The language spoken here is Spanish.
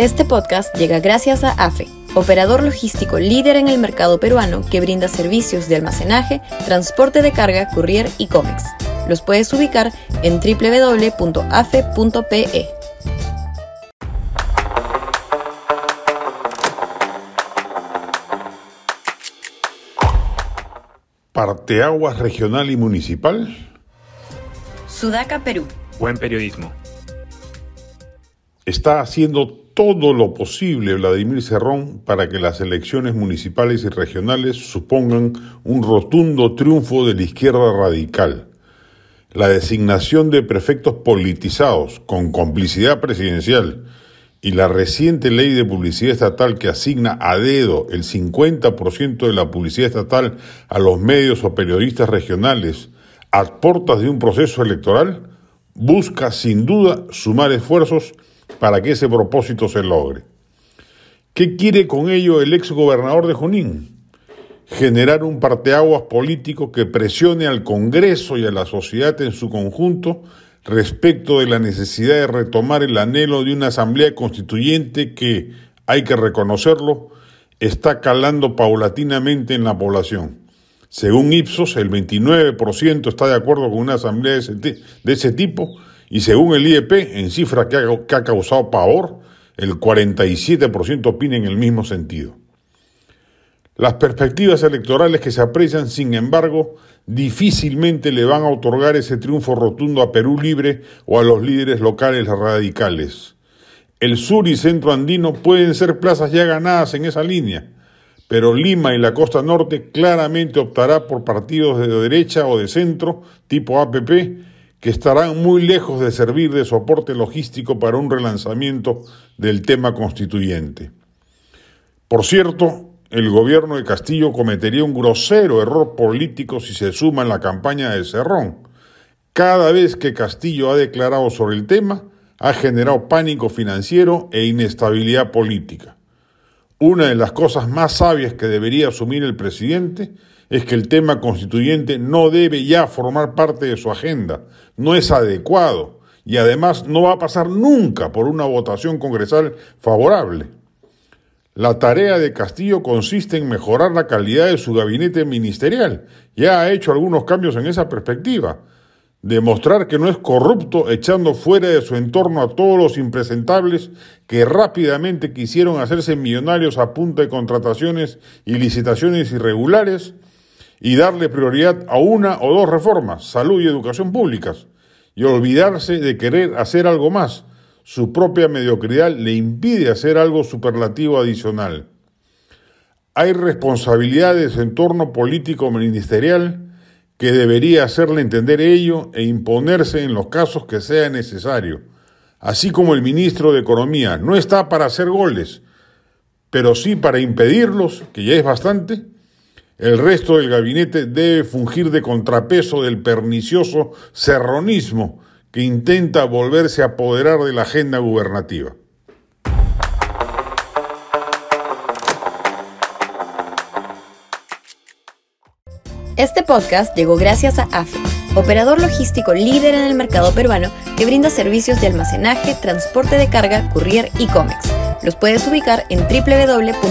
Este podcast llega gracias a AFE, operador logístico líder en el mercado peruano que brinda servicios de almacenaje, transporte de carga, courier y cómics. Los puedes ubicar en www.afe.pe. Parteaguas regional y municipal. Sudaca, Perú. Buen periodismo. Está haciendo todo lo posible Vladimir Cerrón para que las elecciones municipales y regionales supongan un rotundo triunfo de la izquierda radical. La designación de prefectos politizados con complicidad presidencial y la reciente ley de publicidad estatal que asigna a dedo el 50% de la publicidad estatal a los medios o periodistas regionales a portas de un proceso electoral, busca sin duda sumar esfuerzos para que ese propósito se logre. ¿Qué quiere con ello el ex gobernador de Junín? Generar un parteaguas político que presione al Congreso y a la sociedad en su conjunto respecto de la necesidad de retomar el anhelo de una asamblea constituyente que, hay que reconocerlo, está calando paulatinamente en la población. Según Ipsos, el 29% está de acuerdo con una asamblea de ese, de ese tipo y según el IEP, en cifra que ha, causado pavor, el 47% opina en el mismo sentido. Las perspectivas electorales que se aprecian, sin embargo, difícilmente le van a otorgar ese triunfo rotundo a Perú Libre o a los líderes locales radicales. El sur y centro andino pueden ser plazas ya ganadas en esa línea, pero Lima y la costa norte claramente optará por partidos de derecha o de centro, tipo APP, que estarán muy lejos de servir de soporte logístico para un relanzamiento del tema constituyente. Por cierto, el gobierno de Castillo cometería un grosero error político si se suma en la campaña de Cerrón. Cada vez que Castillo ha declarado sobre el tema, ha generado pánico financiero e inestabilidad política. Una de las cosas más sabias que debería asumir el presidente es que el tema constituyente no debe ya formar parte de su agenda, no es adecuado y además no va a pasar nunca por una votación congresal favorable. La tarea de Castillo consiste en mejorar la calidad de su gabinete ministerial. Ya ha hecho algunos cambios en esa perspectiva. Demostrar que no es corrupto echando fuera de su entorno a todos los impresentables que rápidamente quisieron hacerse millonarios a punta de contrataciones y licitaciones irregulares y darle prioridad a una o dos reformas, salud y educación públicas, y olvidarse de querer hacer algo más. Su propia mediocridad le impide hacer algo superlativo adicional. Hay responsabilidades en torno político ministerial que debería hacerle entender ello e imponerse en los casos que sea necesario. Así como el ministro de Economía no está para hacer goles, pero sí para impedirlos, que ya es bastante, el resto del gabinete debe fungir de contrapeso del pernicioso serronismo que intenta volverse a apoderar de la agenda gubernativa. Este podcast llegó gracias a AFE, operador logístico líder en el mercado peruano que brinda servicios de almacenaje, transporte de carga, courier y cómics. Los puedes ubicar en www.afe.pe.